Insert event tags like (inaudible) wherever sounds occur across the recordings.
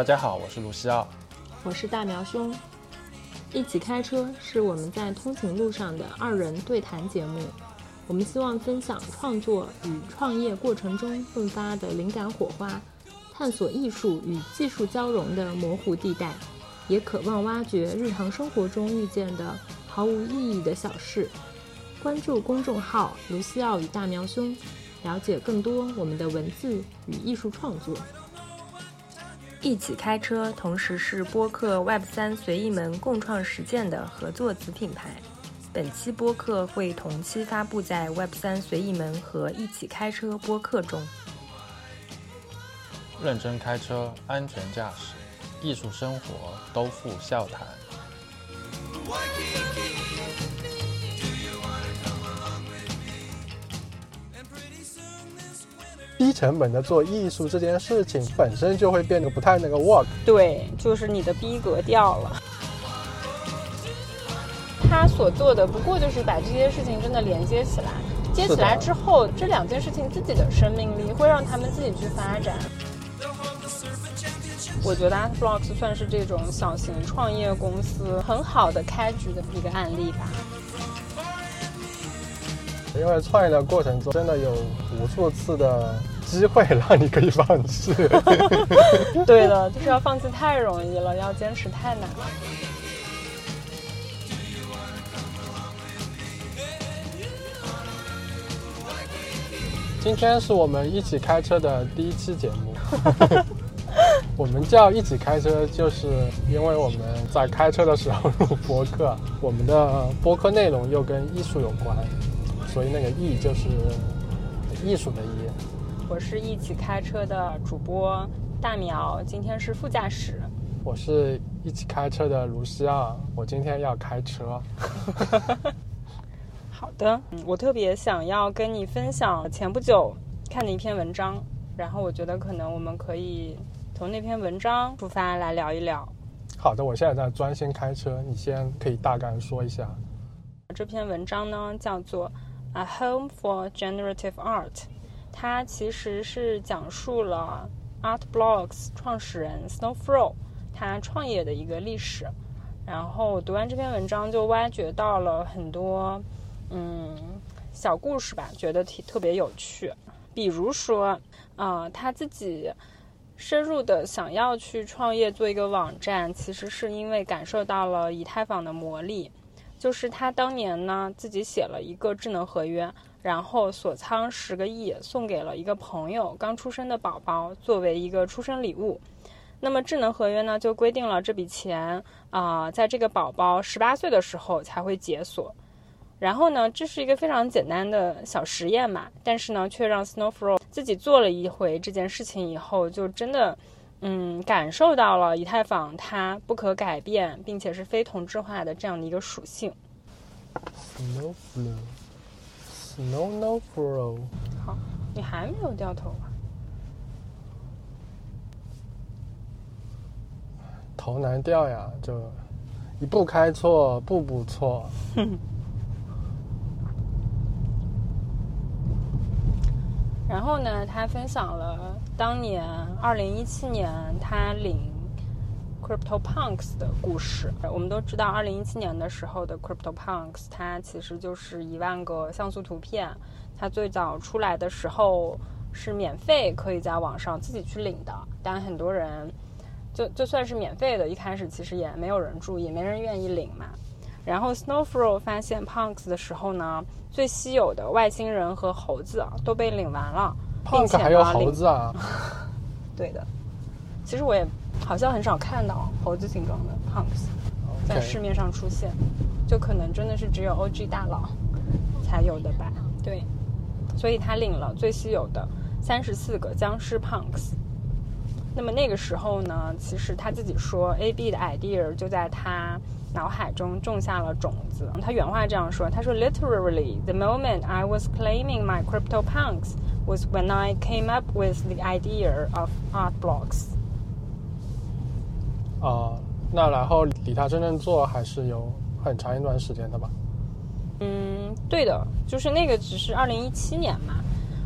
大家好，我是卢西奥，我是大苗兄。一起开车是我们在通勤路上的二人对谈节目。我们希望分享创作与创业过程中迸发的灵感火花，探索艺术与技术交融的模糊地带，也渴望挖掘日常生活中遇见的毫无意义的小事。关注公众号“卢西奥与大苗兄”，了解更多我们的文字与艺术创作。一起开车，同时是播客 Web 三随意门共创实践的合作子品牌。本期播客会同期发布在 Web 三随意门和一起开车播客中。认真开车，安全驾驶，艺术生活都付笑谈。低成本的做艺术这件事情本身就会变得不太那个 work。对，就是你的逼格掉了。他所做的不过就是把这些事情真的连接起来，接起来之后，这两件事情自己的生命力会让他们自己去发展。我觉得 Art Blocks 算是这种小型创业公司很好的开局的一个案例吧。因为创业的过程中，真的有无数次的机会让你可以放弃。(laughs) 对的，就是要放弃太容易了，要坚持太难了。今天是我们一起开车的第一期节目。(laughs) 我们叫一起开车，就是因为我们在开车的时候录播客，我们的播客内容又跟艺术有关。所以那个“艺”就是艺术的“艺”。我是一起开车的主播大苗，今天是副驾驶。我是一起开车的卢西奥，我今天要开车。(laughs) 好的，我特别想要跟你分享前不久看的一篇文章，然后我觉得可能我们可以从那篇文章出发来聊一聊。好的，我现在在专心开车，你先可以大概说一下。这篇文章呢叫做。A Home for Generative Art，它其实是讲述了 Art Blocks 创始人 Snowflow 他创业的一个历史。然后读完这篇文章，就挖掘到了很多嗯小故事吧，觉得挺特别有趣。比如说啊，他自己深入的想要去创业做一个网站，其实是因为感受到了以太坊的魔力。就是他当年呢，自己写了一个智能合约，然后锁仓十个亿，送给了一个朋友刚出生的宝宝，作为一个出生礼物。那么智能合约呢，就规定了这笔钱啊，在这个宝宝十八岁的时候才会解锁。然后呢，这是一个非常简单的小实验嘛，但是呢，却让 Snowflow 自己做了一回这件事情以后，就真的。嗯，感受到了以太坊它不可改变，并且是非同质化的这样的一个属性。Snowflow，Snow No Flow。好，你还没有掉头啊？头难掉呀，就一步开错，步步错。(laughs) 然后呢，他分享了当年二零一七年他领 Crypto Punks 的故事。我们都知道，二零一七年的时候的 Crypto Punks，它其实就是一万个像素图片。它最早出来的时候是免费，可以在网上自己去领的。但很多人就就算是免费的，一开始其实也没有人注意，没人愿意领嘛。然后 Snowflow 发现 Punks 的时候呢。最稀有的外星人和猴子都被领完了，并且还有猴子啊？(laughs) 对的，其实我也好像很少看到猴子形状的 punks 在市面上出现，就可能真的是只有 OG 大佬才有的吧？对，所以他领了最稀有的三十四个僵尸 punks。那么那个时候呢，其实他自己说 AB 的 idea 就在他。脑海中种下了种子。他原话这样说：“他说，literally, the moment I was claiming my crypto punks was when I came up with the idea of art blocks。”啊，那然后离他真正做还是有很长一段时间的吧？嗯，对的，就是那个只是二零一七年嘛。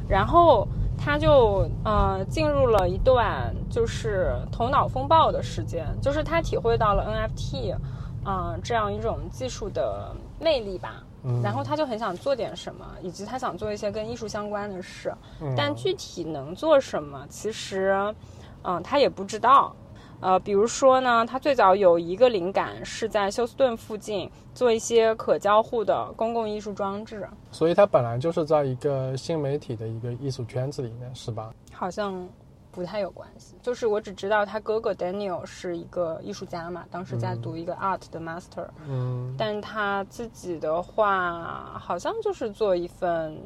然后他就呃进入了一段就是头脑风暴的时间，就是他体会到了 NFT，嗯、这样一种技术的魅力吧。嗯然后他就很想做点什么，以及他想做一些跟艺术相关的事，但具体能做什么，其实，嗯、他也不知道。呃，比如说呢，他最早有一个灵感是在休斯顿附近做一些可交互的公共艺术装置，所以他本来就是在一个新媒体的一个艺术圈子里面，是吧？好像不太有关系。就是我只知道他哥哥 Daniel 是一个艺术家嘛，当时在读一个 art 的 master，、嗯，但他自己的话，好像就是做一份，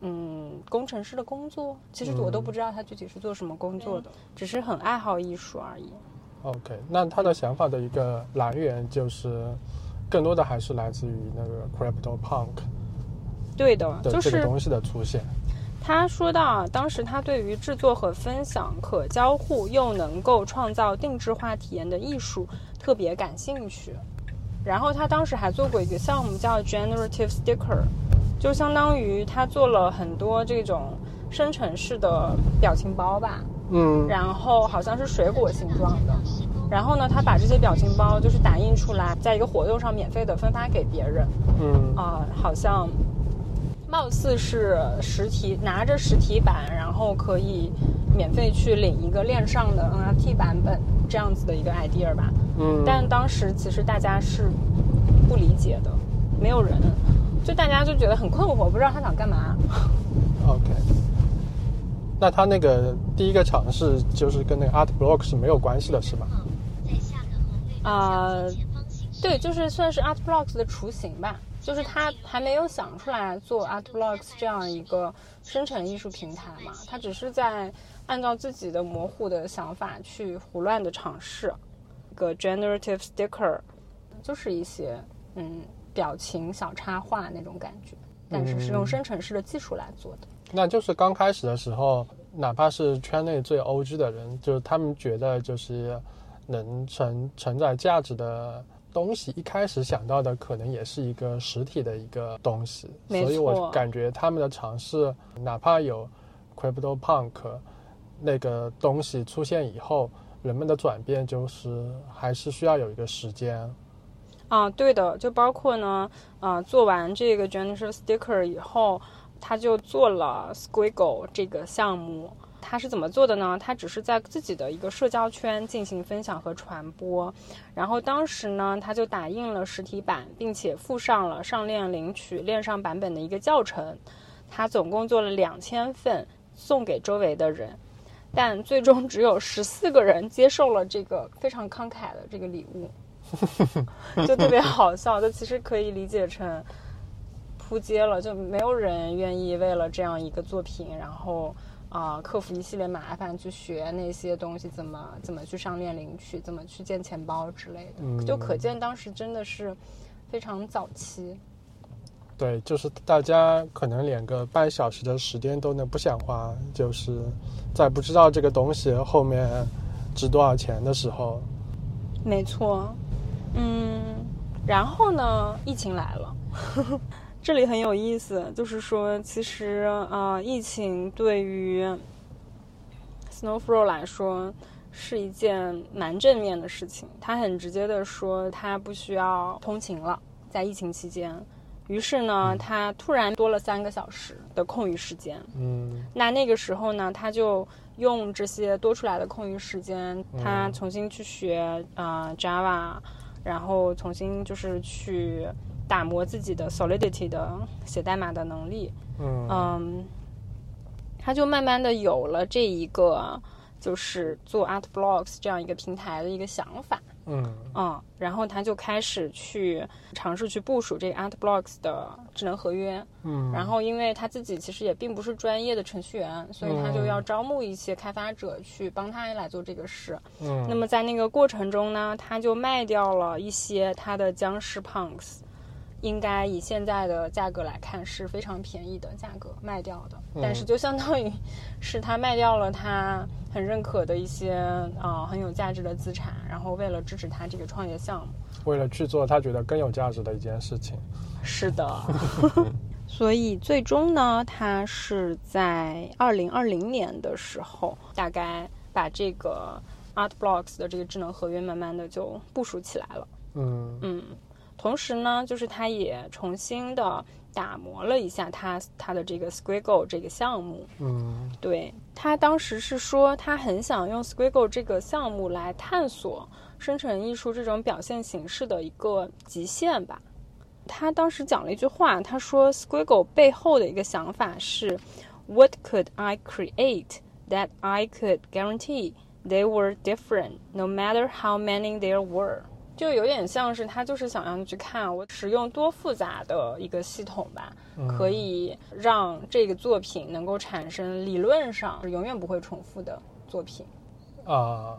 嗯，工程师的工作。其实我都不知道他具体是做什么工作的，只是很爱好艺术而已。OK，那他的想法的一个来源就是，更多的还是来自于那个 Crypto Punk 对的，的就是这个东西的出现。他说到啊，当时他对于制作和分享可交互又能够创造定制化体验的艺术特别感兴趣。然后他当时还做过一个项目叫 Generative Sticker，就相当于他做了很多这种生成式的表情包吧，嗯然后好像是水果形状的。然后呢，他把这些表情包就是打印出来，在一个活动上免费的分发给别人。嗯啊、好像貌似是实体拿着实体版，然后可以免费去领一个链上的 NFT 版本这样子的一个 idea 吧。嗯，但当时其实大家是不理解的，没有人，就大家就觉得很困惑，不知道他想干嘛。OK。那他那个第一个尝试就是跟那个 Art Block 是没有关系的，是吧？啊、对，就是算是 Art Blocks 的雏形吧。就是他还没有想出来做 Art Blocks 这样一个生成艺术平台嘛，他只是在按照自己的模糊的想法去胡乱的尝试。一个 Generative Sticker 就是一些嗯表情小插画那种感觉，但是是用生成式的技术来做的。那就是刚开始的时候，哪怕是圈内最 OG 的人，就是他们觉得就是能承承载价值的东西，一开始想到的可能也是一个实体的一个东西。没所以我感觉他们的尝试，哪怕有 Crypto Punk 那个东西出现以后，人们的转变就是还是需要有一个时间。啊，对的，就包括呢，啊，做完这个 Generative Sticker 以后，他就做了 Squiggle 这个项目。他是怎么做的呢？他只是在自己的一个社交圈进行分享和传播，然后当时呢，他就打印了实体版，并且附上了上链领取链上版本的一个教程。他总共做了两千份，送给周围的人，但最终只有十四个人接受了这个非常慷慨的这个礼物。(laughs) 就特别好笑，就其实可以理解成扑街了，就没有人愿意为了这样一个作品，然后啊、克服一系列麻烦去学那些东西，怎么怎么去上链领取，怎么去建钱包之类的，嗯就可见当时真的是非常早期。对，就是大家可能连个半小时的时间都能不想花，就是在不知道这个东西后面值多少钱的时候，没错，嗯，然后呢，疫情来了，(laughs) 这里很有意思，就是说，其实啊、呃疫情对于 Snowflow 来说是一件蛮正面的事情。他很直接的说，他不需要通勤了，在疫情期间。于是呢，他突然多了三个小时的空余时间，嗯那那个时候呢，他就用这些多出来的空余时间，他重新去学啊、呃 Java，然后重新就是去打磨自己的 Solidity 的写代码的能力。嗯嗯，他就慢慢的有了这一个就是做 Art Blocks 这样一个平台的一个想法。嗯嗯，然后他就开始去尝试去部署这个 Art Blocks 的智能合约。嗯，然后，因为他自己其实也并不是专业的程序员，所以他就要招募一些开发者去帮他来做这个事。嗯那么在那个过程中呢，他就卖掉了一些他的僵尸 punks，应该以现在的价格来看是非常便宜的价格卖掉的，但是就相当于是他卖掉了他很认可的一些啊、呃很有价值的资产，然后为了支持他这个创业项目。为了去做他觉得更有价值的一件事情，是的 (laughs) (laughs) 所以最终呢，他是在二零二零年的时候，大概把这个 Art Blocks 的这个智能合约慢慢的就部署起来了。嗯。嗯，同时呢，就是他也重新的打磨了一下他他的这个 Squiggle 这个项目。嗯对他当时是说，他很想用 Squiggle 这个项目来探索生成艺术这种表现形式的一个极限吧。他当时讲了一句话，他说 Squiggle 背后的一个想法是，What could I create that I could guarantee they were different, no matter how many there were？就有点像是他就是想让你去看我使用多复杂的一个系统吧，可以让这个作品能够产生理论上是永远不会重复的作品。啊，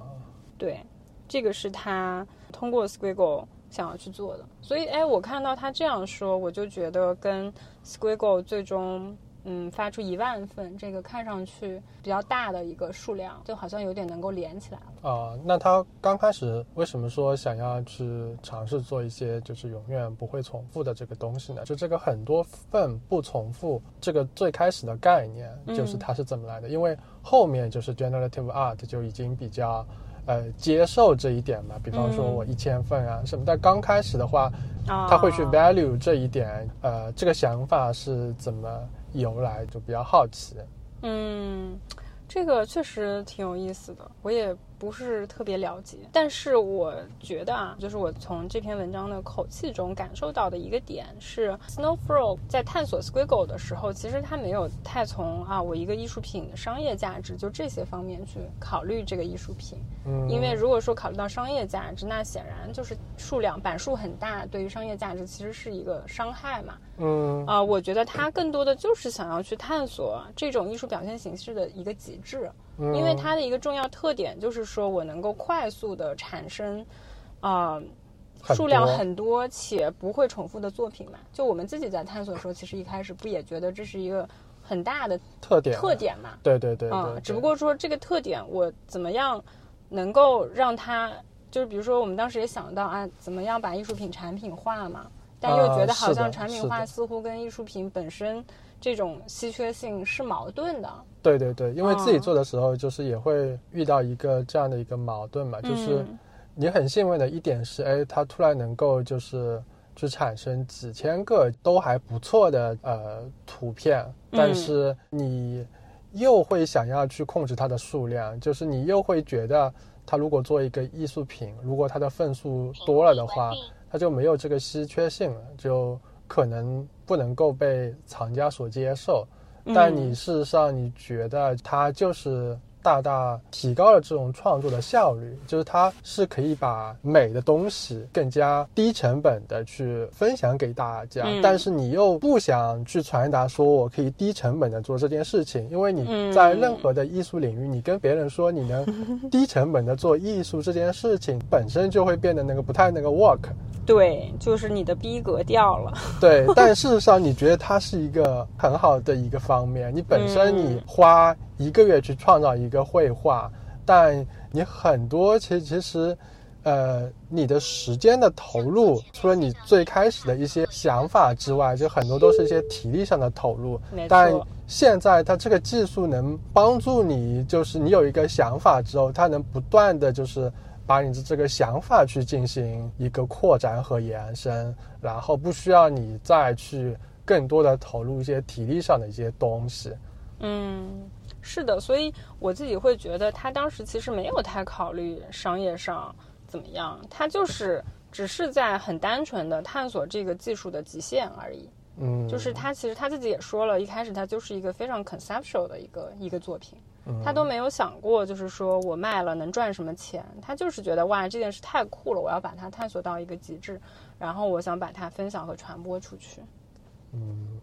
对，这个是他通过 Squiggle 想要去做的。所以，哎，我看到他这样说，我就觉得跟 Squiggle 最终嗯发出一万份这个看上去比较大的一个数量，就好像有点能够连起来了。啊，那他刚开始为什么说想要去尝试做一些就是永远不会重复的这个东西呢？就这个很多份不重复这个最开始的概念，就是它是怎么来的？因为后面就是 generative art 就已经比较呃接受这一点嘛，比方说我一千份啊什么。但刚开始的话，啊，他会去 value 这一点，呃，这个想法是怎么由来，就比较好奇。嗯，这个确实挺有意思的，我也不是特别了解，但是我觉得啊，就是我从这篇文章的口气中感受到的一个点是，Snow Frog 在探索 Squiggle 的时候，其实他没有太从啊我一个艺术品的商业价值就这些方面去考虑这个艺术品，嗯，因为如果说考虑到商业价值，那显然就是数量版数很大，对于商业价值其实是一个伤害嘛。嗯。啊、我觉得他更多的就是想要去探索这种艺术表现形式的一个极致，嗯因为它的一个重要特点就是说我能够快速的产生，啊、很数量很多且不会重复的作品嘛。就我们自己在探索的时候，其实一开始不也觉得这是一个很大的特点特点嘛？对对对对嗯，只不过说这个特点，我怎么样能够让它，就是比如说我们当时也想到啊，怎么样把艺术品产品化嘛，但又觉得好像产品化似乎跟艺术品本身这种稀缺性是矛盾的。对对对，因为自己嗯。做的时候，就是也会遇到一个这样的一个矛盾嘛，就是嗯。你很幸运的一点是，哎，它突然能够就是去产生几千个都还不错的呃图片，但嗯是你又会想要去控制它的数量，就是你又会觉得它如果做一个艺术品，如果它的份数多了的话，它就没有这个稀缺性了，就可能不能够被厂家所接受。但你事实上，你觉得它就是大大提高了这种创作的效率，就是它是可以把美的东西更加低成本的去分享给大家，嗯但是你又不想去传达说我可以低成本的做这件事情，因为你嗯在任何的艺术领域，你跟别人说你能低成本的做艺术这件事情，本身就会变得那个不太那个 work。对，就是你的逼格掉了。(laughs) 对，但事实上，你觉得它是一个很好的一个方面。你本身嗯你花一个月去创造一个绘画，但你很多其实其实，呃，你的时间的投入，除了你最开始的一些想法之外，就很多都是一些体力上的投入没。但现在它这个技术能帮助你，就是你有一个想法之后，它能不断的就是。把你的这个想法去进行一个扩展和延伸，然后不需要你再去更多的投入一些体力上的一些东西。嗯，是的，所以我自己会觉得他当时其实没有太考虑商业上怎么样，他就是只是在很单纯的探索这个技术的极限而已。嗯，就是他其实他自己也说了，一开始他就是一个非常 conceptual 的一个一个作品，他都没有想过就是说我卖了能赚什么钱，他就是觉得哇这件事太酷了，我要把它探索到一个极致，然后我想把它分享和传播出去。嗯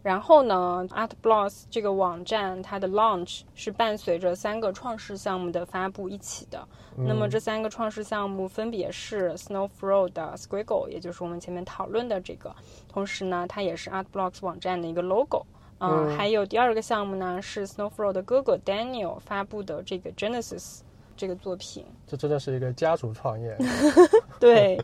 然后呢，Art Blocks 这个网站它的 launch 是伴随着三个创世项目的发布一起的。那么这三个创世项目分别是 Snowflow 的 Squiggle，也就是我们前面讨论的这个，同时呢，它也是 Art Blocks 网站的一个 logo。嗯，还有第二个项目呢是 Snowflow 的哥哥 Daniel 发布的这个 Genesis。这个作品。这真的是一个家族创业。(laughs) 对，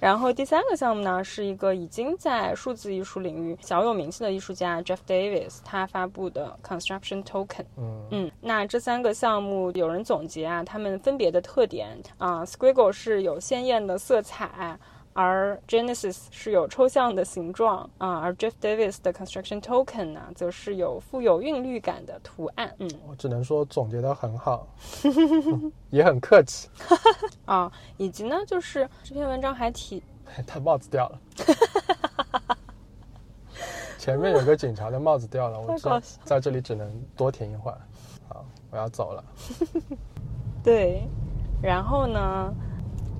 然后第三个项目呢，是一个已经在数字艺术领域小有名气的艺术家 Jeff Davis 他发布的 Construction Token。嗯嗯，那这三个项目有人总结啊，他们分别的特点啊，Squiggle 是有鲜艳的色彩。而 Genesis 是有抽象的形状啊，而 Jeff Davis 的 Construction Token 呢，则是有富有韵律感的图案。嗯，我只能说总结的很好，(laughs) 也很客气。啊，(laughs) 以及呢，就是这篇文章还提，(laughs) 他帽子掉了，前面有个警察的帽子掉了，我在在这里只能多停一会儿。好，我要走了。对，然后呢？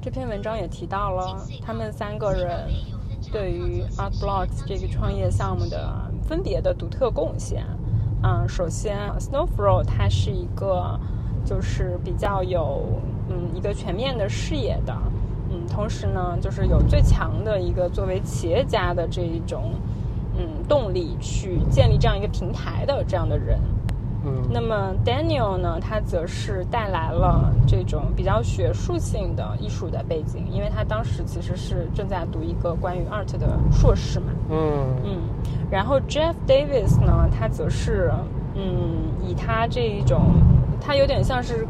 这篇文章也提到了他们三个人对于 Art Blocks 这个创业项目的分别的独特贡献。嗯，首先，Snowflow 它是一个就是比较有嗯一个全面的视野的，嗯，同时呢，就是有最强的一个作为企业家的这一种嗯动力去建立这样一个平台的这样的人。那么 Daniel 呢？他则是带来了这种比较学术性的艺术的背景，因为他当时其实是正在读一个关于 art 的硕士嘛。嗯嗯。然后 Jeff Davis 呢？他则是嗯，以他这一种，他有点像是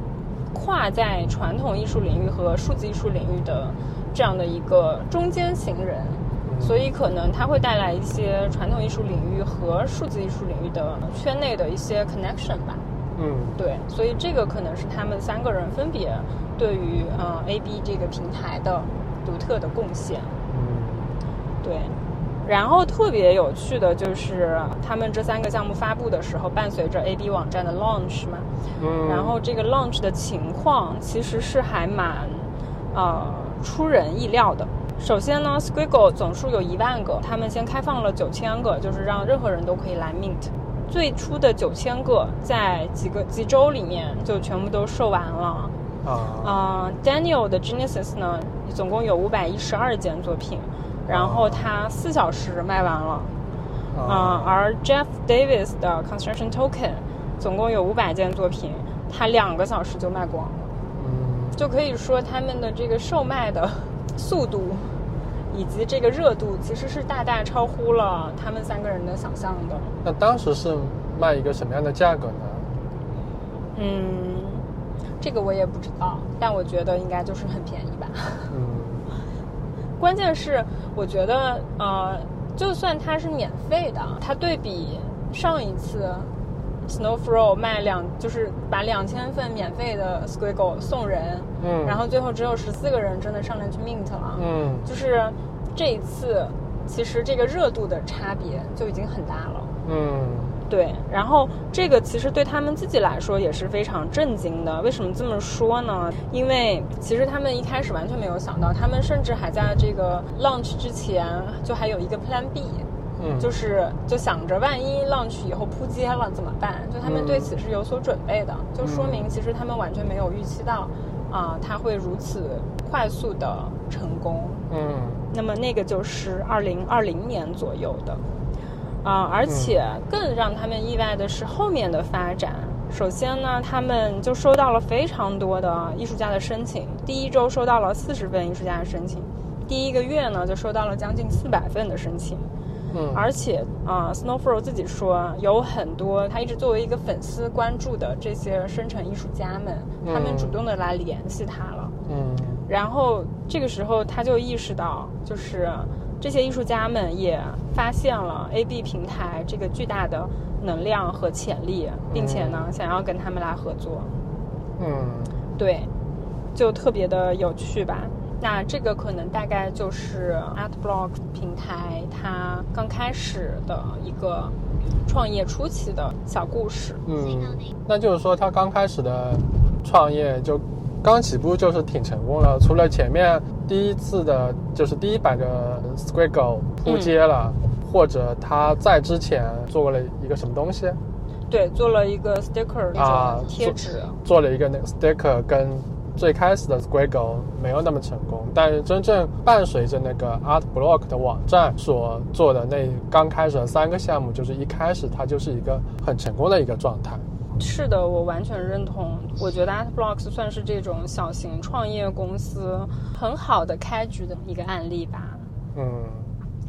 跨在传统艺术领域和数字艺术领域的这样的一个中间型人。所以可能它会带来一些传统艺术领域和数字艺术领域的圈内的一些 connection 吧。嗯，对，所以这个可能是他们三个人分别对于呃 A B 这个平台的独特的贡献。嗯，对。然后特别有趣的就是他们这三个项目发布的时候，伴随着 A B 网站的 launch 嘛。嗯。然后这个 launch 的情况其实是还蛮呃出人意料的。首先呢，Squiggle 总数有一万个，他们先开放了九千个，就是让任何人都可以来 mint。最初的九千个在几个几周里面就全部都售完了。啊，Daniel 的 Genesis 呢，总共有五百一十二件作品，然后他四小时卖完了。啊，而 Jeff Davis 的 Construction Token 总共有五百件作品，他两个小时就卖光了。嗯，就可以说他们的这个售卖的。速度以及这个热度，其实是大大超乎了他们三个人的想象的。那当时是卖一个什么样的价格呢？嗯，这个我也不知道，但我觉得应该就是很便宜吧。嗯。关键是，我觉得呃，就算它是免费的，它对比上一次。Snowflow 卖两，就是把两千份免费的 Squiggle 送人，嗯，然后最后只有十四个人真的上来去 mint 了，嗯，就是这一次，其实这个热度的差别就已经很大了，嗯，对，然后这个其实对他们自己来说也是非常震惊的。为什么这么说呢？因为其实他们一开始完全没有想到，他们甚至还在这个 launch 之前就还有一个 Plan B。嗯，就是就想着万一 launch 以后扑街了怎么办？就他们对此是有所准备的，就说明其实他们完全没有预期到，啊，他会如此快速的成功。嗯，那么那个就是二零二零年左右的，啊，而且更让他们意外的是后面的发展。首先呢，他们就收到了非常多的艺术家的申请，第一周收到了四十份艺术家的申请，第一个月呢就收到了将近四百份的申请。而且啊，Snowflow 自己说有很多他一直作为一个粉丝关注的这些生成艺术家们，他们主动的来联系他了。嗯，然后这个时候他就意识到，就是这些艺术家们也发现了 AB 平台这个巨大的能量和潜力，并且呢想要跟他们来合作。嗯，对，就特别的有趣吧。那这个可能大概就是 ArtBlock 平台它刚开始的一个创业初期的小故事。嗯，那就是说它刚开始的创业就刚起步就是挺成功了，除了前面第一次的就是第一版的 Squiggle 扑街了，或者他在之前做过了一个什么东西？对，做了一个 sticker 那种贴纸，做了一个那个 sticker 跟。最开始的 Squiggle 没有那么成功，但是真正伴随着那个 Art Block 的网站所做的那刚开始的三个项目，就是一开始它就是一个很成功的一个状态。是的，我完全认同。我觉得 Artblocks 算是这种小型创业公司很好的开局的一个案例吧。嗯，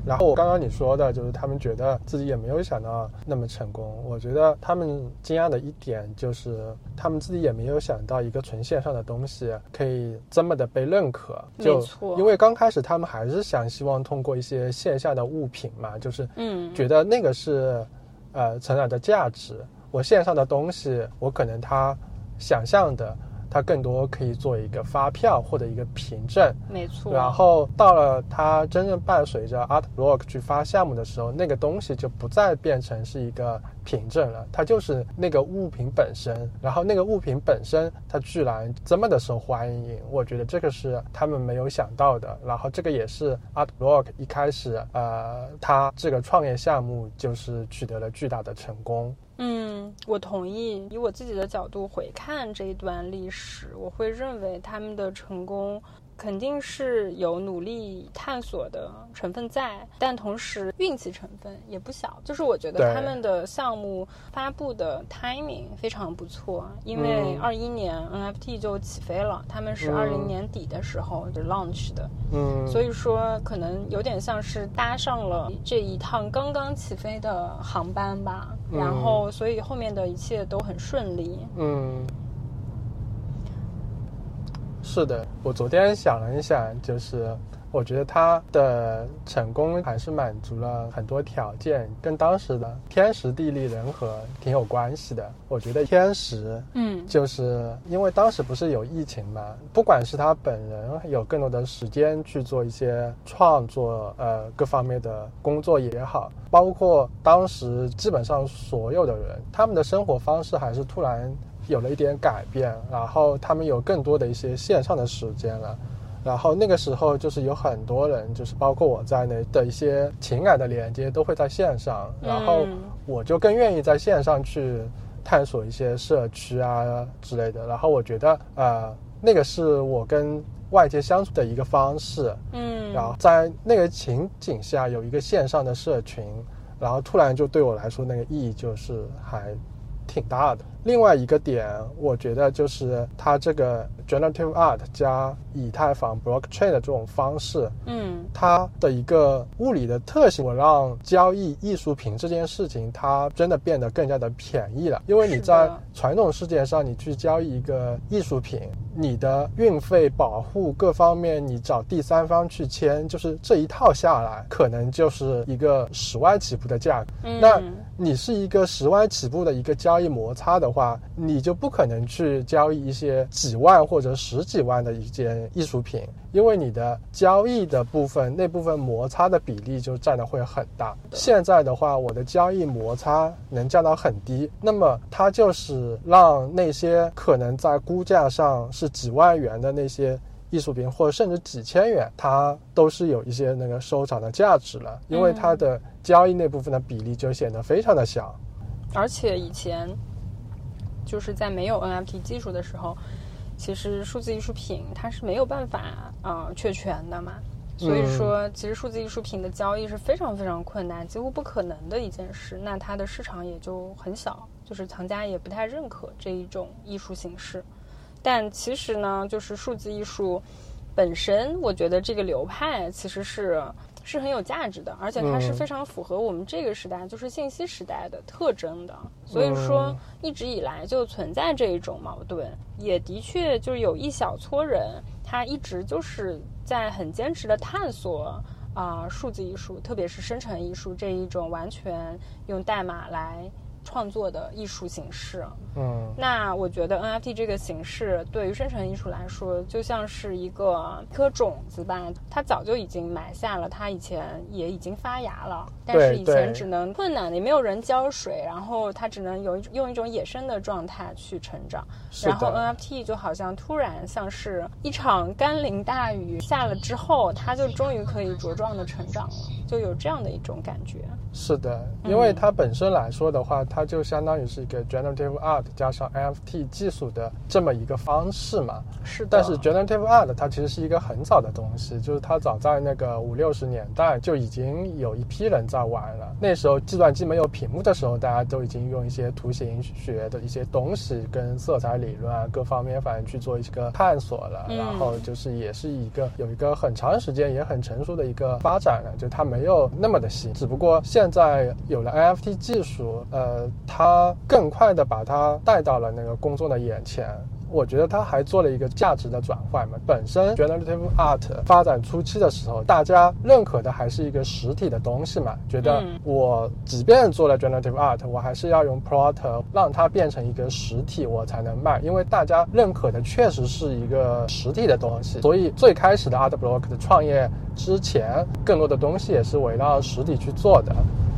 然后我刚刚你说的就是他们觉得自己也没有想到那么成功。我觉得他们惊讶的一点就是他们自己也没有想到一个纯线上的东西可以这么的被认可。就因为刚开始他们还是想希望通过一些线下的物品嘛，就是嗯，觉得那个是呃成长的价值。我线上的东西，我可能他想象的，它更多可以做一个发票或者一个凭证。没错。然后到了它真正伴随着 Art Block 去发项目的时候，那个东西就不再变成是一个凭证了，它就是那个物品本身。然后那个物品本身，它居然这么的受欢迎，我觉得这个是他们没有想到的。然后这个也是 Art Block 一开始，呃，它这个创业项目就是取得了巨大的成功。嗯，我同意。以我自己的角度回看这一段历史，我会认为他们的成功肯定是有努力探索的成分在，但同时运气成分也不小。就是我觉得他们的项目发布的 timing 非常不错，因为嗯二一年 NFT 就起飞了，他们是嗯二零年底的时候就 launch 的。嗯，所以说，可能有点像是搭上了这一趟刚刚起飞的航班吧。嗯然后，所以后面的一切都很顺利。嗯，是的，我昨天想了一想，就是我觉得他的成功还是满足了很多条件，跟当时的天时地利人和挺有关系的。我觉得天时嗯就是因为当时不是有疫情嘛，不管是他本人有更多的时间去做一些创作，呃，各方面的工作也好，包括当时基本上所有的人，他们的生活方式还是突然有了一点改变，然后他们有更多的一些线上的时间了。然后那个时候，就是有很多人，就是包括我在内的一些情感的连接都会在线上，然后嗯我就更愿意在线上去探索一些社区啊之类的。然后我觉得，呃，那个是我跟外界相处的一个方式。嗯，然后在那个情景下有一个线上的社群，然后突然就对我来说那个意义就是还挺大的。另外一个点，我觉得就是它这个 generative art 加以太坊 blockchain 的这种方式，嗯它的一个物理的特性，我让交易艺术品这件事情，它真的变得更加的便宜了。因为你在传统世界上，你去交易一个艺术品，你的运费、保护各方面，你找第三方去签，就是这一套下来，可能就是一个十万起步的价格。嗯，那你是一个十万起步的一个交易摩擦的话，你就不可能去交易一些几万或者十几万的一件艺术品，因为你的交易的部分那部分摩擦的比例就占的会很大。现在的话，我的交易摩擦能降到很低，那么它就是让那些可能在估价上是几万元的那些。艺术品或者甚至几千元，它都是有一些那个收藏的价值了，因为它的交易那部分的比例就显得非常的小。而且以前就是在没有 NFT 技术的时候，其实数字艺术品它是没有办法呃确权的嘛。所以说，其实数字艺术品的交易是非常非常困难，几乎不可能的一件事。那它的市场也就很小，就是藏家也不太认可这一种艺术形式。但其实呢，就是数字艺术本身，我觉得这个流派其实是是很有价值的，而且它是嗯非常符合我们这个时代，就是信息时代的特征的。所以说，一直以来就存在这一种矛盾，也的确就是有一小撮人，他一直就是在很坚持的探索。啊、数字艺术，特别是生成艺术这一种完全用代码来创作的艺术形式，嗯那我觉得 NFT 这个形式对于生成艺术来说，就像是一个一颗种子吧，它早就已经埋下了，它以前也已经发芽了，但是以前只能困难的，也没有人浇水，然后它只能有一用一种野生的状态去成长。然后 NFT 就好像突然像是一场甘霖大雨下了之后，它就终于可以茁壮的成长了，就有这样的一种感觉。是的，因为它本身来说的话，它它就相当于是一个 generative art 加上 NFT 技术的这么一个方式嘛。是的。但是 generative art 它其实是一个很早的东西，就是它早在那个五六十年代就已经有一批人在玩了。那时候计算机没有屏幕的时候，大家都已经用一些图形学的一些东西跟色彩理论啊各方面反正去做一个探索了。然后就是也是一个有一个很长时间也很成熟的一个发展了，就它没有那么的新，只不过现在有了 NFT 技术，呃，它更快的把它带到了那个公众的眼前。我觉得他还做了一个价值的转换嘛。本身 generative art 发展初期的时候，大家认可的还是一个实体的东西嘛，觉得我即便做了 generative art，我还是要用 plot 让它变成一个实体，我才能卖。因为大家认可的确实是一个实体的东西，所以最开始的 art block 的创业之前，更多的东西也是围绕实体去做的。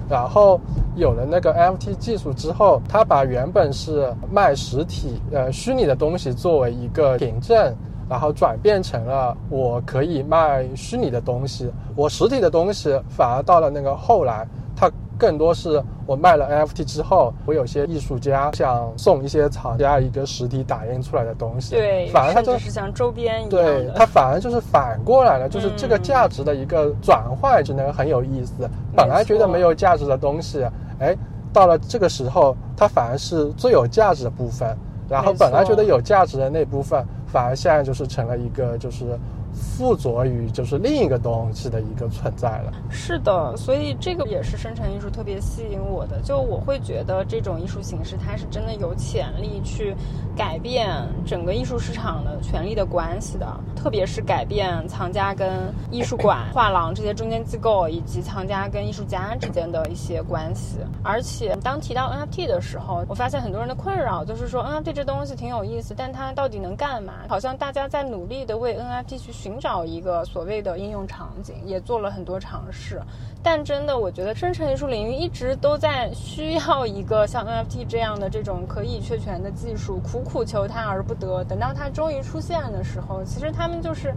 然后有了那个 NFT 技术之后，他把原本是卖实体呃虚拟的东西作为一个凭证，然后转变成了我可以卖虚拟的东西，我实体的东西反而到了那个后来，更多是我卖了 NFT 之后，我有些艺术家想送一些厂家一个实体打印出来的东西，对，反而它就是像周边一样对，它反而就是反过来了，就是这个价值的一个转换，真的很有意思。本来觉得没有价值的东西，哎，到了这个时候，它反而是最有价值的部分。然后本来觉得有价值的那部分，反而现在就是成了一个就是。附着于就是另一个东西的一个存在了。是的，所以这个也是生成艺术特别吸引我的。就我会觉得这种艺术形式，它是真的有潜力去改变整个艺术市场的权力的关系的，特别是改变藏家跟艺术馆、画廊这些中间机构，以及藏家跟艺术家之间的一些关系。而且当提到 NFT 的时候，我发现很多人的困扰就是说 NFT 这东西挺有意思，但它到底能干嘛？好像大家在努力的为 NFT 去。寻寻找一个所谓的应用场景，也做了很多尝试，但真的，我觉得生成艺术领域一直都在需要一个像 NFT 这样的这种可以确权的技术，苦苦求它而不得。等到它终于出现的时候，其实他们就是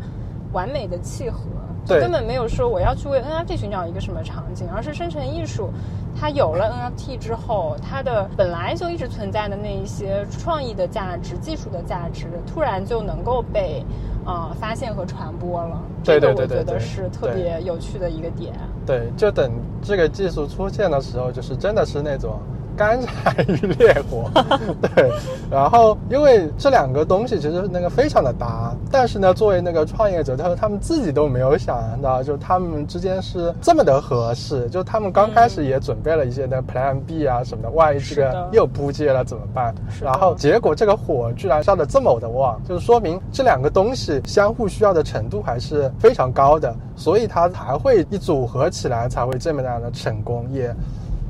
完美的契合。根本没有说我要去为 NFT 寻找一个什么场景，而是生成艺术，它有了 NFT (laughs) 之后，它的本来就一直存在的那一些创意的价值、技术的价值，突然就能够被啊发现和传播了。对对对对，我觉得是特别有趣的一个点。对，就等这个技术出现的时候，就是真的是那种。干柴与烈火，(laughs) 对，然后因为这两个东西其实那个非常的搭，但是呢，作为那个创业者，他说他们自己都没有想到，就他们之间是这么的合适，就他们刚开始也准备了一些那 Plan B 啊什么的，万一这个又扑街了怎么办？然后结果这个火居然烧的这么的旺，就是说明这两个东西相互需要的程度还是非常高的，所以它才会一组合起来才会这么样的成功也。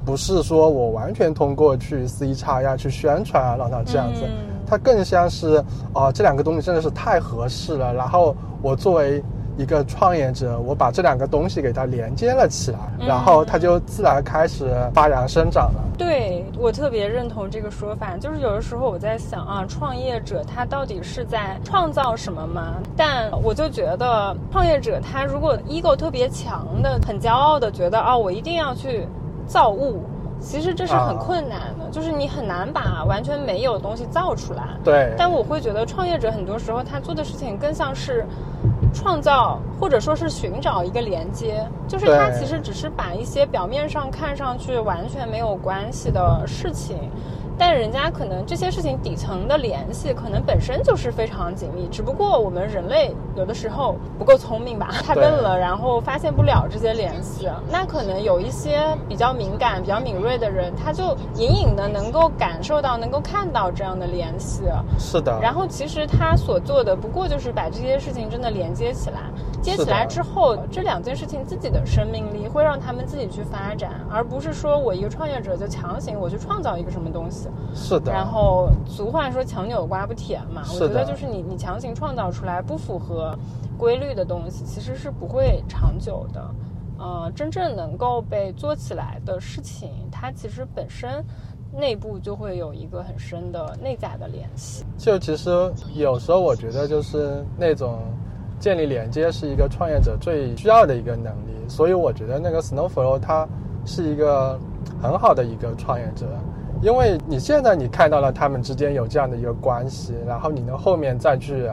不是说我完全通过去 C 叉呀去宣传啊让它这样子，它更像是啊这两个东西真的是太合适了。然后我作为一个创业者，我把这两个东西给它连接了起来，然后它就自然开始发芽生长了。对我特别认同这个说法，就是有的时候我在想啊，创业者他到底是在创造什么吗？但我就觉得创业者他如果 ego 特别强的，很骄傲的觉得啊，我一定要去。造物，其实这是很困难的，就是你很难把完全没有的东西造出来。对。但我会觉得创业者很多时候他做的事情更像是创造，或者说是寻找一个连接，就是他其实只是把一些表面上看上去完全没有关系的事情。但人家可能这些事情底层的联系可能本身就是非常紧密，只不过我们人类有的时候不够聪明吧，太笨了，然后发现不了这些联系。那可能有一些比较敏感、比较敏锐的人，他就隐隐的能够感受到、能够看到这样的联系。是的。然后其实他所做的不过就是把这些事情真的连接起来，接起来之后，这两件事情自己的生命力会让他们自己去发展，而不是说我一个创业者就强行我去创造一个什么东西。是的，然后俗话说强扭瓜不甜嘛，我觉得就是你你强行创造出来不符合规律的东西，其实是不会长久的。呃，真正能够被做起来的事情，它其实本身内部就会有一个很深的内在的联系。就其实有时候我觉得就是那种建立连接是一个创业者最需要的一个能力，所以我觉得那个 Snowflow 它是一个很好的一个创业者。因为你现在你看到了他们之间有这样的一个关系，然后你能后面再去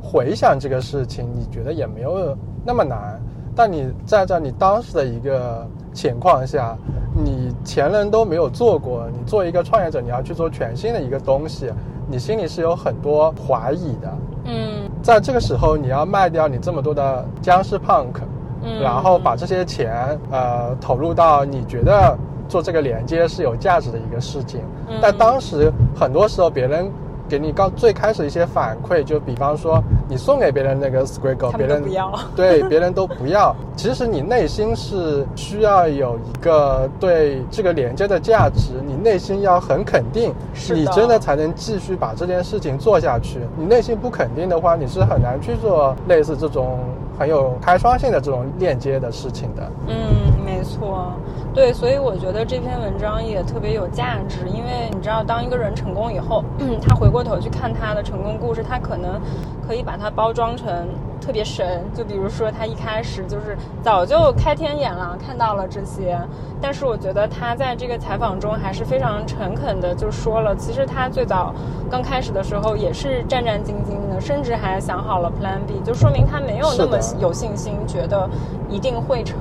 回想这个事情，你觉得也没有那么难。但你站在这你当时的一个情况下，你前人都没有做过，你做一个创业者，你要去做全新的一个东西，你心里是有很多怀疑的。嗯在这个时候，你要卖掉你这么多的僵尸 punk，嗯，然后把这些钱呃投入到你觉得做这个连接是有价值的一个事情。嗯但当时很多时候别人给你刚最开始一些反馈，就比方说你送给别人那个 Squiggle，他别人不要。(laughs) 对别人都不要。其实你内心是需要有一个对这个连接的价值，你内心要很肯定，是你真的才能继续把这件事情做下去。你内心不肯定的话，你是很难去做类似这种很有开创性的这种链接的事情的。嗯，没错，对，所以我觉得这篇文章也特别有价值，因为你知道，当一个人成功以后，(clears throat) 他回过头去看他的成功故事，他可能可以把它包装成特别神，就比如说他一开始就是早就开天眼了，看到了这些，但是我觉得他在这个采访中还是非常诚恳的，就说了，其实他最早刚开始的时候也是战战兢兢的，甚至还想好了 Plan B，就说明他没有那么有信心，觉得一定会成。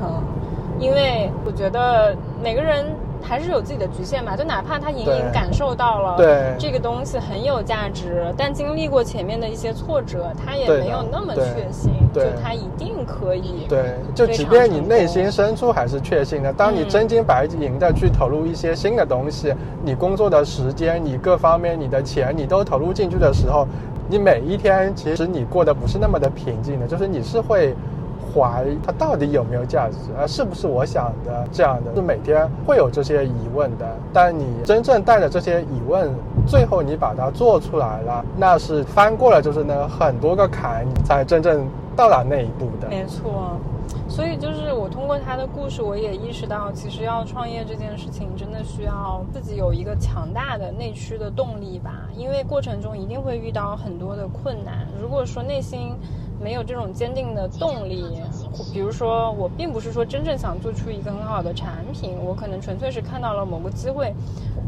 因为我觉得每个人还是有自己的局限吧，就哪怕他隐隐感受到了对这个东西很有价值，但经历过前面的一些挫折，他也没有那么确信，就他一定可以。对，就即便你内心深处还是确信的，当你嗯真金白银的去投入一些新的东西，你工作的时间、你各方面、你的钱，你都投入进去的时候，你每一天其实你过得不是那么的平静的，就是你是会。怀疑它到底有没有价值啊？是不是我想的这样的？是每天会有这些疑问的。但你真正带着这些疑问，最后你把它做出来了，那是翻过了就是那很多个坎，你才真正到达那一步的。没错，所以就是我通过他的故事，我也意识到，其实要创业这件事情，真的需要自己有一个强大的内驱的动力吧。因为过程中一定会遇到很多的困难。如果说内心没有这种坚定的动力，比如说我并不是说真正想做出一个很好的产品，我可能纯粹是看到了某个机会，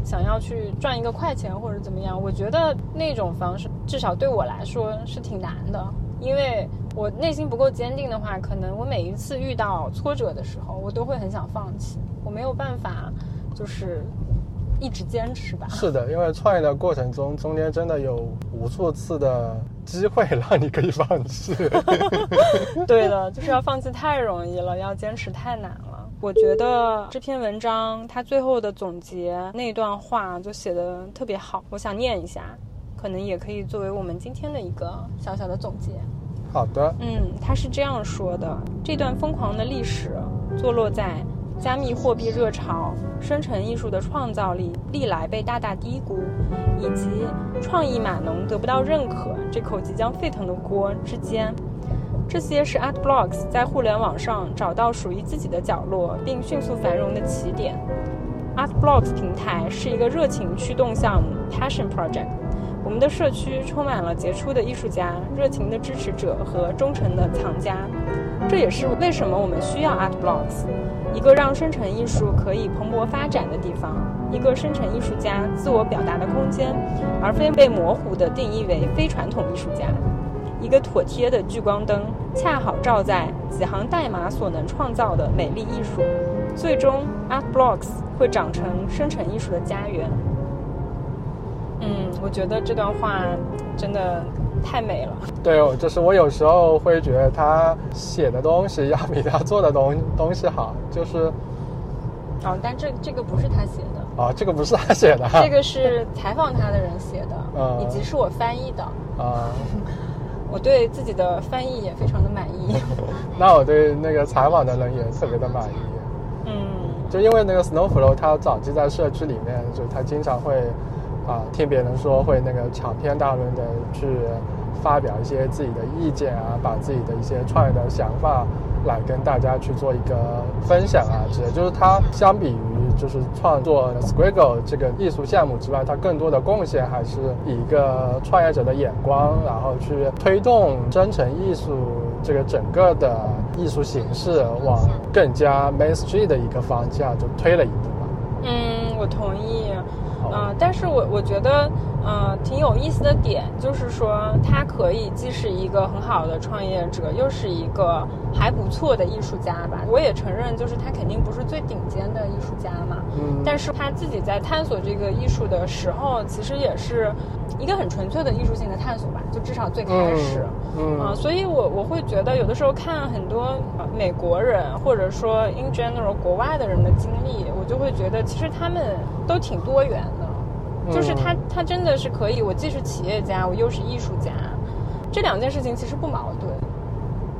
想要去赚一个快钱或者怎么样。我觉得那种方式，至少对我来说是挺难的，因为我内心不够坚定的话，可能我每一次遇到挫折的时候，我都会很想放弃，我没有办法，就是一直坚持吧。是的，因为创业的过程中，中间真的有无数次的机会让你可以放弃。(laughs) 对的，就是要放弃太容易了，要坚持太难了。我觉得这篇文章它最后的总结那段话就写的特别好，我想念一下，可能也可以作为我们今天的一个小小的总结。好的，嗯，他是这样说的：这段疯狂的历史坐落在加密货币热潮、生成艺术的创造力历来被大大低估，以及创意码农得不到认可这口即将沸腾的锅之间。这些是 ArtBlocks 在互联网上找到属于自己的角落并迅速繁荣的起点。ArtBlocks 平台是一个热情驱动项目 （Passion Project）。我们的社区充满了杰出的艺术家、热情的支持者和忠诚的藏家。这也是为什么我们需要 ArtBlocks，一个让生成艺术可以蓬勃发展的地方，一个生成艺术家自我表达的空间，而非被模糊地定义为非传统艺术家。一个妥帖的聚光灯，恰好照在几行代码所能创造的美丽艺术。最终，ArtBlocks 会长成生成艺术的家园。嗯，我觉得这段话真的太美了。对，我就是我有时候会觉得他写的东西要比他做的东东西好，就是哦，但这这个不是他写的，啊，这个不是他写的，这个是采访他的人写的，(laughs) 嗯以及是我翻译的。啊，我对自己的翻译也非常的满意。(laughs) 那我对那个采访的人也特别的满意。嗯就因为那个 Snowflow，他早期在社区里面，就他经常会啊听别人说会那个长篇大论的去发表一些自己的意见啊，把自己的一些创业的想法来跟大家去做一个分享啊之类。就是他相比于就是创作 Squiggle 这个艺术项目之外，他更多的贡献还是以一个创业者的眼光，然后去推动真诚艺术这个整个的艺术形式往更加 mainstream 的一个方向就推了一步吧。嗯，我同意。好嗯、但是我我觉得，呃，挺有意思的点就是说，他可以既是一个很好的创业者，又是一个还不错的艺术家吧。我也承认，就是他肯定不是最顶尖的艺术家嘛，嗯但是他自己在探索这个艺术的时候，其实也是一个很纯粹的艺术性的探索吧，就至少最开始。嗯啊、所以我我会觉得有的时候看很多呃美国人或者说 in general 国外的人的经历，我就会觉得其实他们都挺多元的，就是他他真的是可以，我既是企业家，我又是艺术家，这两件事情其实不矛盾。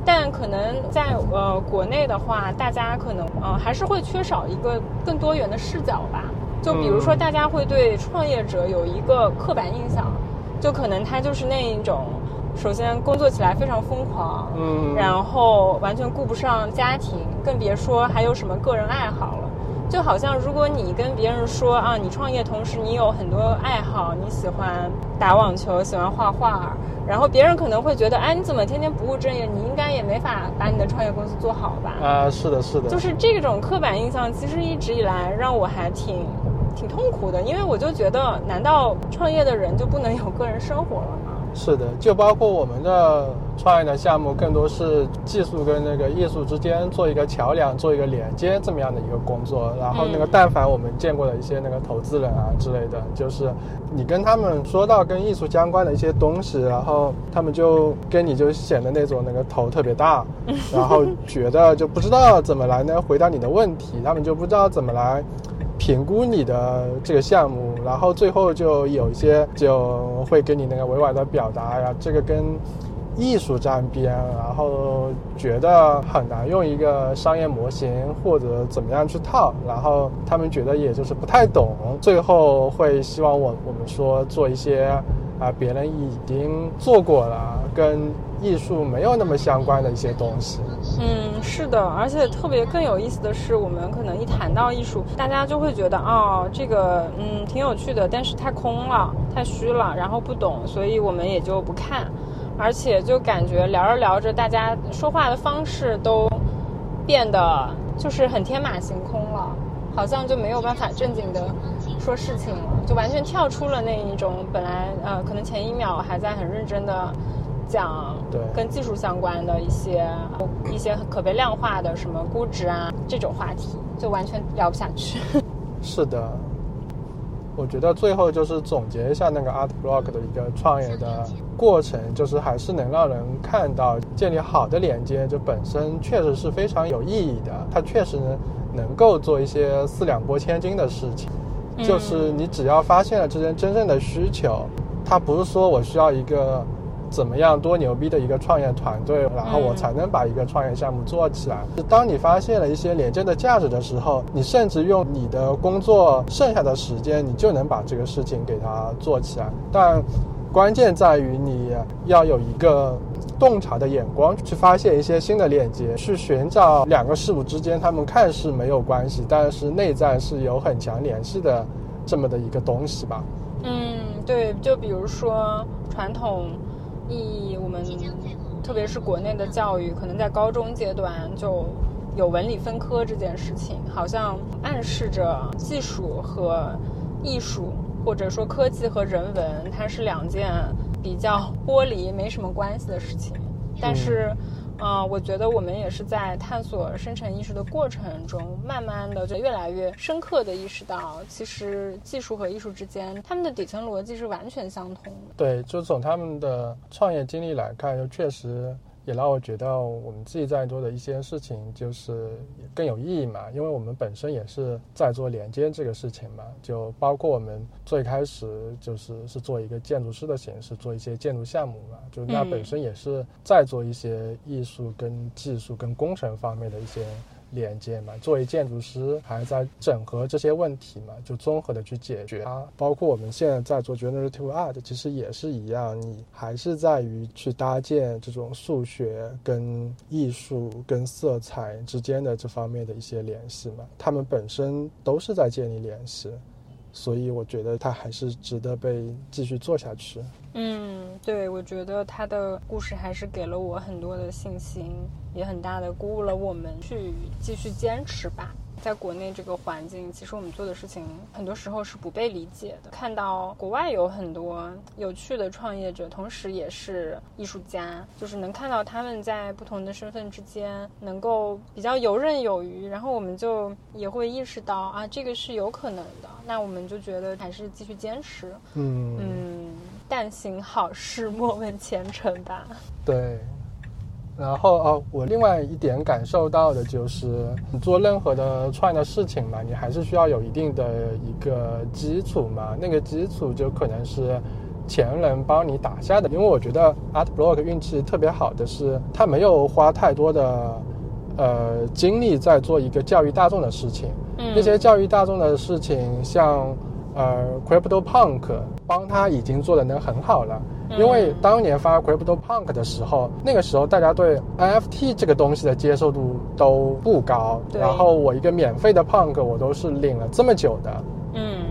但可能在呃国内的话，大家可能呃还是会缺少一个更多元的视角吧。就比如说，大家会对创业者有一个刻板印象，就可能他就是那一种，首先工作起来非常疯狂，嗯然后完全顾不上家庭，更别说还有什么个人爱好了。就好像如果你跟别人说啊，你创业同时你有很多爱好，你喜欢打网球，喜欢画画，然后别人可能会觉得，哎，你怎么天天不务正业？你应该也没法把你的创业公司做好吧？啊，是的，是的，就是这种刻板印象，其实一直以来让我还挺挺痛苦的，因为我就觉得，难道创业的人就不能有个人生活了吗？是的，就包括我们的创业的项目，更多是技术跟那个艺术之间做一个桥梁，做一个连接这么样的一个工作。然后那个，嗯但凡我们见过的一些那个投资人啊之类的，就是你跟他们说到跟艺术相关的一些东西，然后他们就跟你就显得那种那个头特别大，(laughs) 然后觉得就不知道怎么来呢回答你的问题，他们就不知道怎么来。评估你的这个项目，然后最后就有一些就会跟你那个委婉的表达呀，这个跟艺术沾边，然后觉得很难用一个商业模型或者怎么样去套，然后他们觉得也就是不太懂，最后会希望我我们说做一些啊别人已经做过了跟艺术没有那么相关的一些东西。嗯，是的，而且特别更有意思的是，我们可能一谈到艺术，大家就会觉得哦，这个嗯挺有趣的，但是太空了，太虚了，然后不懂，所以我们也就不看，而且就感觉聊着聊着，大家说话的方式都变得就是很天马行空了，好像就没有办法正经的说事情了，就完全跳出了那一种本来呃可能前一秒还在很认真的讲对跟技术相关的一些一些可被量化的什么估值啊这种话题，就完全聊不下去。(laughs) 是的，我觉得最后就是总结一下那个 Art Block 的一个创业的过程，就是还是能让人看到建立好的连接，就本身确实是非常有意义的。它确实能够做一些四两拨千斤的事情，就是你只要发现了这些真正的需求，它不是说我需要一个。怎么样多牛逼的一个创业团队，然后我才能把一个创业项目做起来。当你发现了一些连接的价值的时候，你甚至用你的工作剩下的时间，你就能把这个事情给它做起来。但关键在于你要有一个洞察的眼光，去发现一些新的链接，去寻找两个事物之间他们看似没有关系，但是内在是有很强联系的这么的一个东西吧。嗯，对，就比如说传统意义，我们特别是国内的教育，可能在高中阶段就有文理分科这件事情，好像暗示着技术和艺术，或者说科技和人文，它是两件比较剥离、没什么关系的事情。但是，呃，我觉得我们也是在探索生成艺术的过程中，慢慢的就越来越深刻的意识到，其实技术和艺术之间，他们的底层逻辑是完全相通的。对，就从他们的创业经历来看，就确实也让我觉得我们自己在做的一些事情就是更有意义嘛，因为我们本身也是在做连接这个事情嘛，就包括我们最开始就是是做一个建筑师的形式，做一些建筑项目嘛，就那嗯本身也是在做一些艺术跟技术跟工程方面的一些。连接嘛，作为建筑师还在整合这些问题嘛，就综合的去解决它。包括我们现在在做 generative art，其实也是一样，你还是在于去搭建这种数学跟艺术跟色彩之间的这方面的一些联系嘛，他们本身都是在建立联系，所以我觉得它还是值得被继续做下去。嗯，对，我觉得他的故事还是给了我很多的信心，也很大的鼓舞了我们去继续坚持吧。在国内这个环境，其实我们做的事情很多时候是不被理解的。看到国外有很多有趣的创业者，同时也是艺术家，就是能看到他们在不同的身份之间能够比较游刃有余，然后我们就也会意识到啊，这个是有可能的。那我们就觉得还是继续坚持。嗯嗯，但行好事，莫问前程吧。对。然后哦，我另外一点感受到的就是，你做任何的创业的事情嘛，你还是需要有一定的一个基础嘛。那个基础就可能是前人帮你打下的。因为我觉得 Art Block 运气特别好的是，他没有花太多的呃精力在做一个教育大众的事情。嗯。那些教育大众的事情，像呃 Crypto Punk，帮他已经做的能很好了。因为当年发 Crypto Punk 的时候，那个时候大家对 NFT 这个东西的接受度都不高。然后我一个免费的 Punk，我都是领了这么久的。嗯。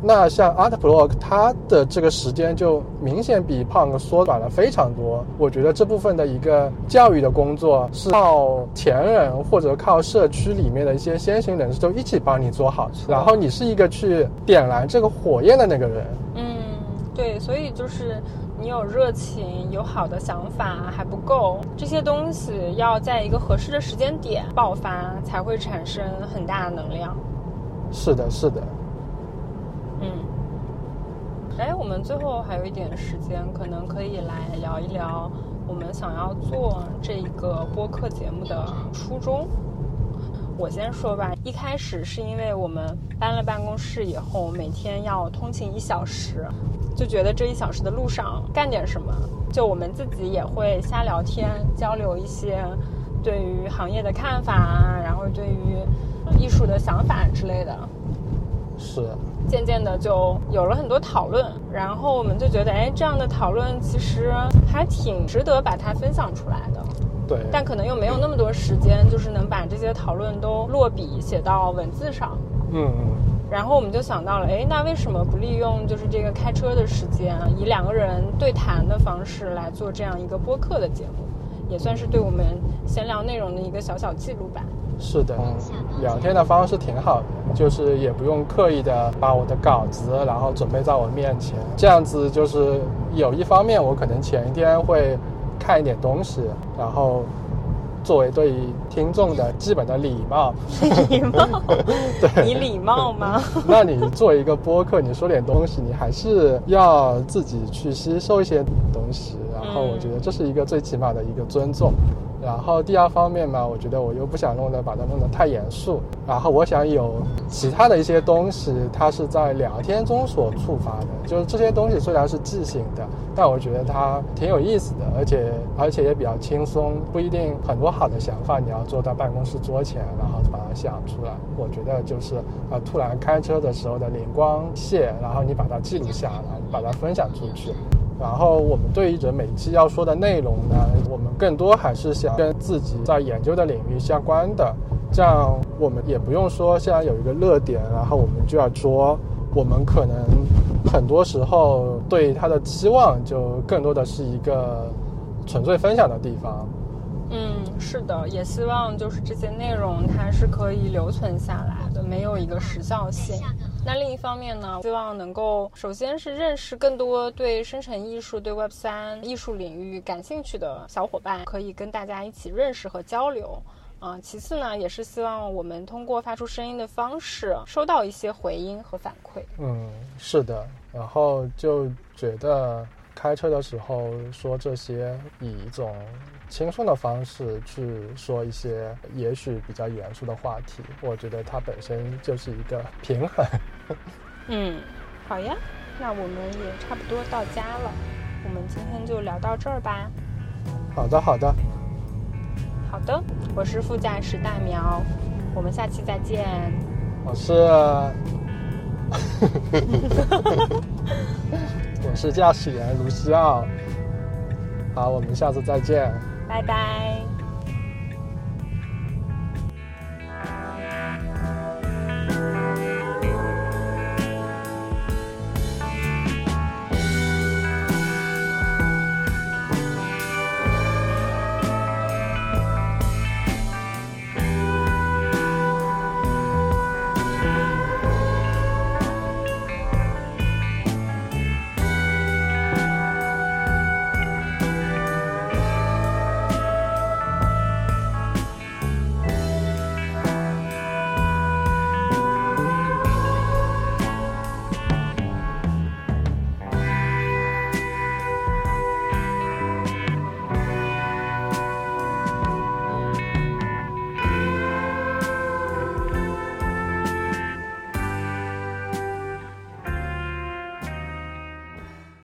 那像 Art Block，它的这个时间就明显比 Punk 缩短了非常多。我觉得这部分的一个教育的工作是靠前人或者靠社区里面的一些先行人士都一起帮你做好，然后你是一个去点燃这个火焰的那个人。嗯，对，所以就是。你有热情，有好的想法还不够，这些东西要在一个合适的时间点爆发，才会产生很大的能量。是的，是的。嗯。哎，我们最后还有一点时间，可能可以来聊一聊我们想要做这个播客节目的初衷。我先说吧，一开始是因为我们搬了办公室以后，每天要通勤一小时，就觉得这一小时的路上干点什么，就我们自己也会瞎聊天，交流一些对于行业的看法，然后对于艺术的想法之类的。是。渐渐的就有了很多讨论，然后我们就觉得，哎，这样的讨论其实还挺值得把它分享出来的。对，但可能又没有那么多时间，就是能把这些讨论都落笔写到文字上。嗯嗯。然后我们就想到了，哎，那为什么不利用就是这个开车的时间，以两个人对谈的方式来做这样一个播客的节目，也算是对我们闲聊内容的一个小小记录吧。是的，聊天的方式挺好的，就是也不用刻意的把我的稿子然后准备在我面前，这样子就是有一方面我可能前一天会。看一点东西，然后作为对听众的基本的礼貌。礼貌？对，你礼貌吗？(laughs) 那你做一个播客，你说点东西，你还是要自己去吸收一些东西。然后我觉得这是一个最起码的一个尊重。然后第二方面嘛，我觉得我又不想弄得把它弄得太严肃。然后我想有其他的一些东西，它是在聊天中所触发的。就是这些东西虽然是即兴的，但我觉得它挺有意思的，而且而且也比较轻松。不一定很多好的想法你要坐到办公室桌前，然后把它想出来。我觉得就是啊，突然开车的时候的灵光现，然后你把它记录下来，把它分享出去。然后我们对于着每期要说的内容呢，我们更多还是想跟自己在研究的领域相关的，这样我们也不用说现在有一个热点，然后我们就要说，我们可能很多时候对它的期望就更多的是一个纯粹分享的地方。嗯，是的，也希望就是这些内容它是可以留存下来的，没有一个时效性。那另一方面呢，希望能够首先是认识更多对生成艺术、对 Web 三艺术领域感兴趣的小伙伴，可以跟大家一起认识和交流。嗯，其次呢，也是希望我们通过发出声音的方式，收到一些回音和反馈。嗯，是的，然后就觉得开车的时候说这些，以一种。轻松的方式去说一些也许比较严肃的话题，我觉得它本身就是一个平衡。(laughs) 嗯，好呀，那我们也差不多到家了，我们今天就聊到这儿吧。好的，好的，好的，我是副驾驶大苗，我们下期再见。我是，我是驾驶员卢西奥。好，我们下次再见。拜拜。